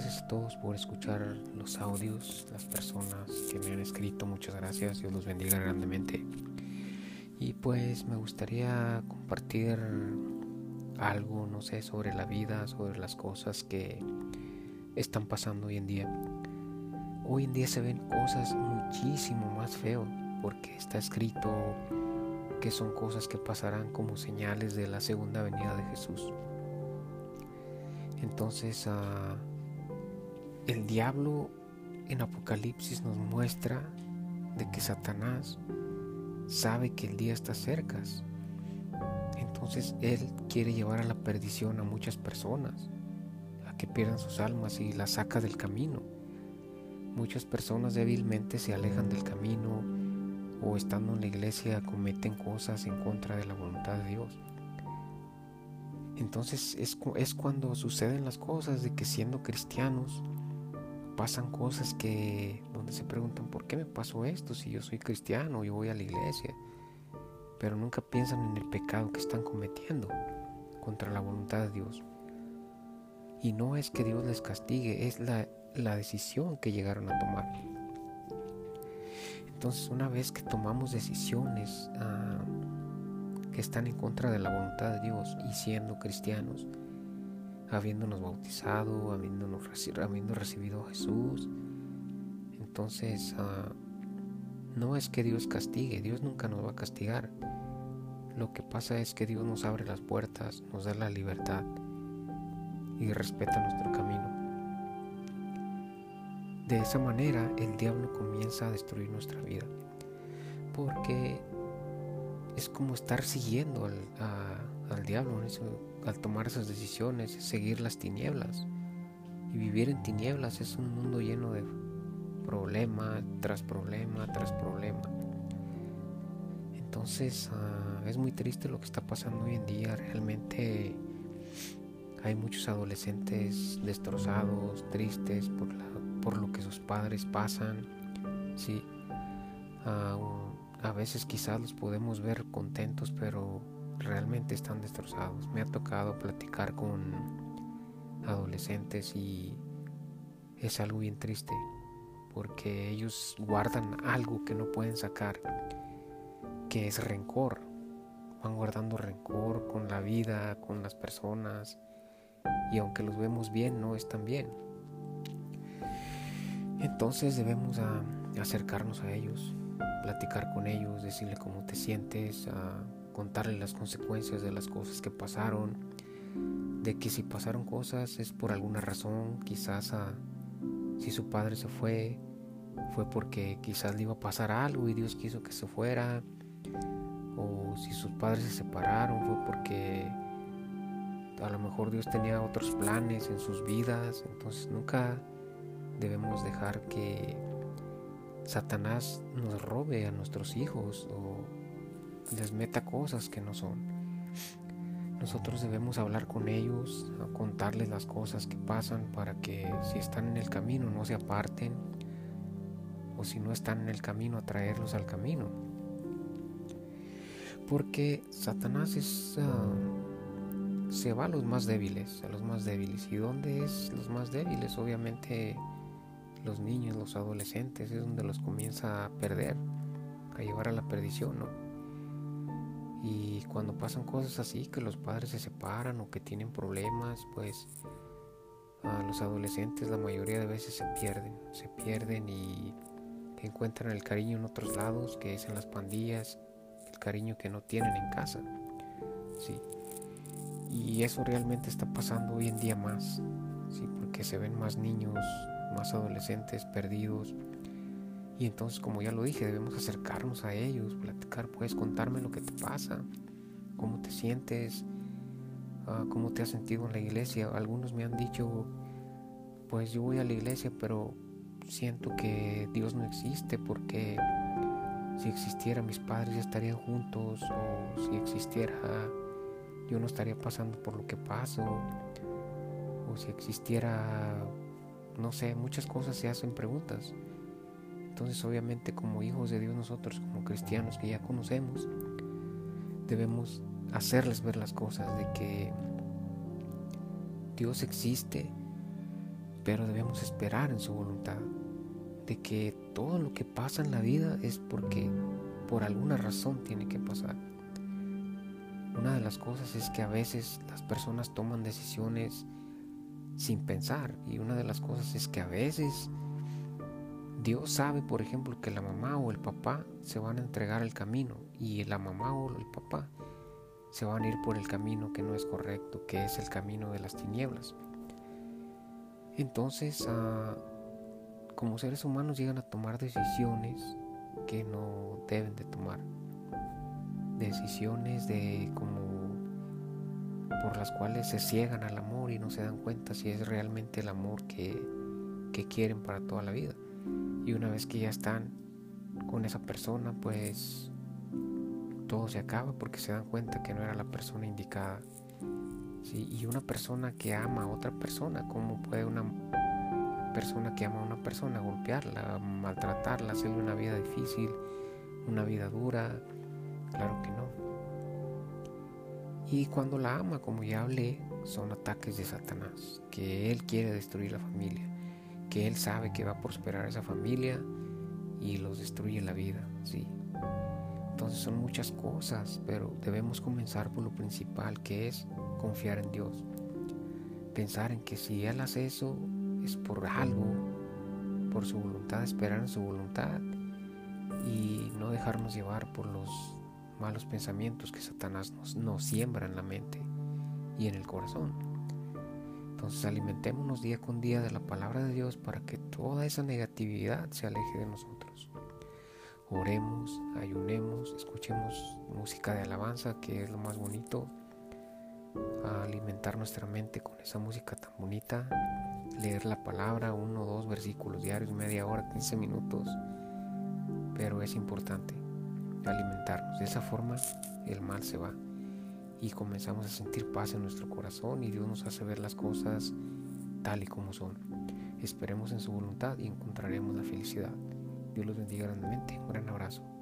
gracias a todos por escuchar los audios, las personas que me han escrito, muchas gracias, Dios los bendiga grandemente. Y pues me gustaría compartir algo, no sé, sobre la vida, sobre las cosas que están pasando hoy en día. Hoy en día se ven cosas muchísimo más feo porque está escrito que son cosas que pasarán como señales de la segunda venida de Jesús. Entonces, uh, el diablo en Apocalipsis nos muestra de que Satanás sabe que el día está cerca. Entonces él quiere llevar a la perdición a muchas personas, a que pierdan sus almas y las saca del camino. Muchas personas débilmente se alejan del camino o estando en la iglesia cometen cosas en contra de la voluntad de Dios. Entonces es, es cuando suceden las cosas de que siendo cristianos pasan cosas que donde se preguntan por qué me pasó esto si yo soy cristiano, yo voy a la iglesia, pero nunca piensan en el pecado que están cometiendo contra la voluntad de Dios. Y no es que Dios les castigue, es la, la decisión que llegaron a tomar. Entonces una vez que tomamos decisiones, ah, están en contra de la voluntad de Dios y siendo cristianos, habiéndonos bautizado, habiéndonos, habiendo recibido a Jesús. Entonces, ah, no es que Dios castigue, Dios nunca nos va a castigar. Lo que pasa es que Dios nos abre las puertas, nos da la libertad y respeta nuestro camino. De esa manera el diablo comienza a destruir nuestra vida. Porque es como estar siguiendo al, diablo al tomar esas decisiones, seguir las tinieblas. Y vivir en tinieblas es un mundo lleno de problema tras problema tras problema. Entonces ah, es muy triste lo que está pasando hoy en día. Realmente hay muchos adolescentes destrozados, tristes por, por lo que sus padres pasan. Sí. Ah, a veces quizás los podemos ver contentos, pero realmente están destrozados. Me ha tocado platicar con adolescentes y es algo bien triste porque ellos guardan algo que no pueden sacar, que es rencor. Van guardando rencor con la vida, con las personas y aunque los vemos bien, no están bien. Entonces debemos acercarnos a ellos, platicar con ellos, decirle cómo te sientes, contarle las consecuencias de las cosas que pasaron, de que si pasaron cosas es por alguna razón, quizás si su padre se fue, fue porque quizás le iba a pasar algo y Dios quiso que se fuera, o si sus padres se separaron fue porque a lo mejor Dios tenía otros planes en sus vidas, entonces nunca debemos dejar que Satanás nos robe a nuestros hijos o les meta cosas que no son. Nosotros debemos hablar con ellos, contarles las cosas que pasan para que si están en el camino no se aparten o si no están en el camino atraerlos al camino. Porque Satanás es, ah, se va a los más débiles, a los más débiles. ¿Y dónde es los más débiles? Obviamente los niños, los adolescentes, es donde los comienza a perder, a llevar a la perdición, ¿no? Y cuando pasan cosas así, que los padres se separan o que tienen problemas, pues a los adolescentes la mayoría de veces se pierden, se pierden y encuentran el cariño en otros lados, que es en las pandillas, el cariño que no tienen en casa, sí. Y eso realmente está pasando hoy en día más, sí, porque se ven más niños más adolescentes perdidos. Y entonces, como ya lo dije, debemos acercarnos a ellos, platicar, puedes contarme lo que te pasa, cómo te sientes, ah, cómo te has sentido en la iglesia. Algunos me han dicho, pues yo voy a la iglesia, pero siento que Dios no existe porque si existiera mis padres ya estarían juntos o si existiera yo no estaría pasando por lo que paso o si existiera no sé, muchas cosas se hacen preguntas. Entonces obviamente como hijos de Dios nosotros, como cristianos que ya conocemos, debemos hacerles ver las cosas de que Dios existe, pero debemos esperar en su voluntad, de que todo lo que pasa en la vida es porque por alguna razón tiene que pasar. Una de las cosas es que a veces las personas toman decisiones sin pensar y una de las cosas es que a veces Dios sabe, por ejemplo, que la mamá o el papá se van a entregar el camino y la mamá o el papá se van a ir por el camino que no es correcto, que es el camino de las tinieblas. Entonces, ah, como seres humanos llegan a tomar decisiones que no deben de tomar. Decisiones de como por las cuales se ciegan al amor y no se dan cuenta si es realmente el amor que quieren para toda la vida. Y una vez que ya están con esa persona, pues todo se acaba porque se dan cuenta que no era la persona indicada. Y una persona que ama a otra persona, ¿cómo puede una persona que ama a una persona golpearla, maltratarla, hacerle una vida difícil, una vida dura? Claro que no. Y cuando la ama, como ya hablé, son ataques de Satanás, que él quiere destruir la familia, que él sabe que va a prosperar esa familia y los destruye la vida, sí. Entonces son muchas cosas, pero debemos comenzar por lo principal, que es confiar en Dios. Pensar en que si Él hace eso es por algo, por su voluntad, esperar en su voluntad y no dejarnos llevar por los malos pensamientos que Satanás nos, nos siembra en la mente y en el corazón. Entonces alimentémonos día con día de la palabra de Dios para que toda esa negatividad se aleje de nosotros. Oremos, ayunemos, escuchemos música de alabanza, que es lo más bonito alimentar nuestra mente con esa música tan bonita, leer la palabra, uno o dos versículos diarios, media hora, 15 minutos, pero es importante alimentarnos. De esa forma el mal se va y comenzamos a sentir paz en nuestro corazón y Dios nos hace ver las cosas tal y como son. Esperemos en su voluntad y encontraremos la felicidad. Dios los bendiga grandemente. Un gran abrazo.